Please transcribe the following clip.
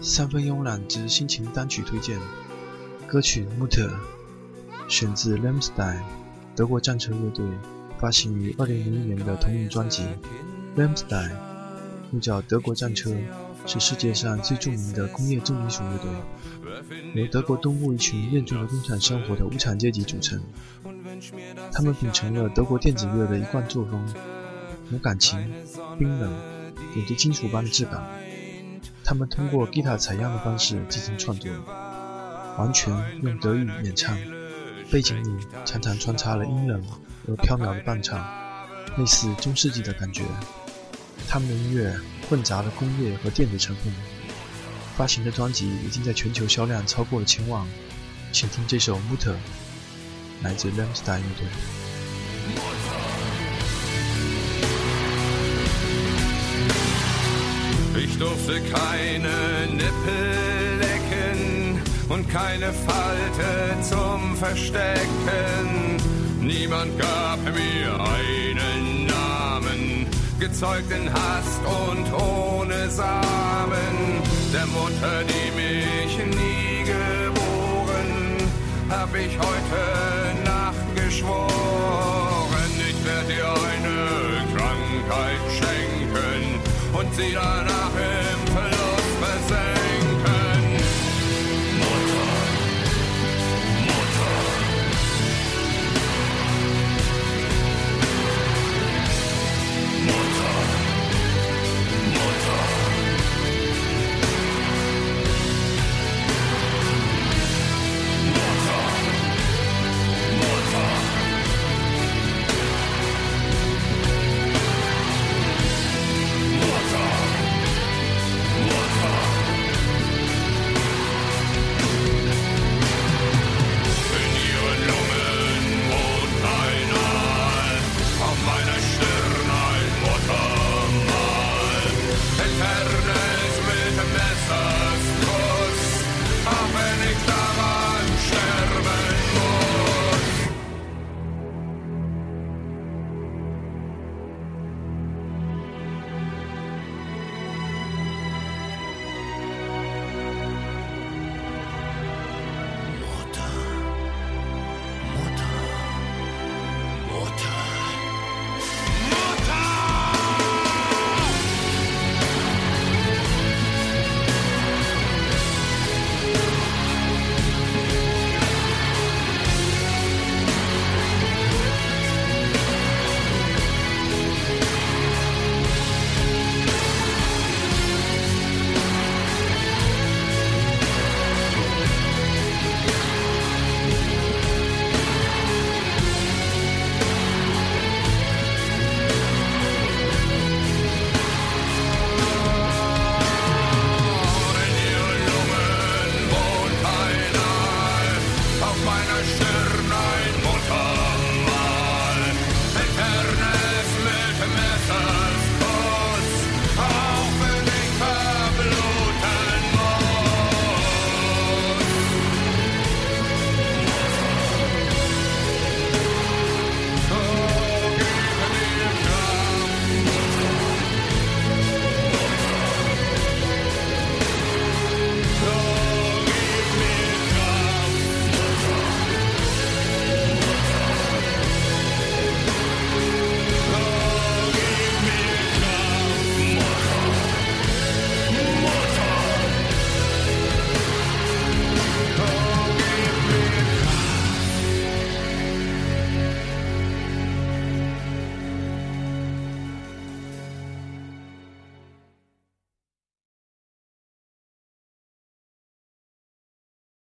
三分慵懒之心情单曲推荐，歌曲《Mutter》选自 l a m s t e i n 德国战车乐队发行于2001年的同名专辑。l a m s t e i n 又叫德国战车，是世界上最著名的工业重金属乐队，由德国东部一群厌倦了工厂生活的无产阶级组成。他们秉承了德国电子乐的一贯作风，无感情、冰冷，有着金属般的质感。他们通过吉他采样的方式进行创作，完全用德语演唱，背景里常常穿插了阴冷而飘渺的伴唱，类似中世纪的感觉。他们的音乐混杂了工业和电子成分，发行的专辑已经在全球销量超过了千万。请听这首《Mutter》，来自 l a m s t e i n 乐队。Durfte keine Nippel lecken und keine Falte zum Verstecken. Niemand gab mir einen Namen, gezeugt in Hast und ohne Samen. Der Mutter, die mich nie geboren, hab ich heute Nacht geschworen, ich werde dir eine Krankheit schenken und sie dann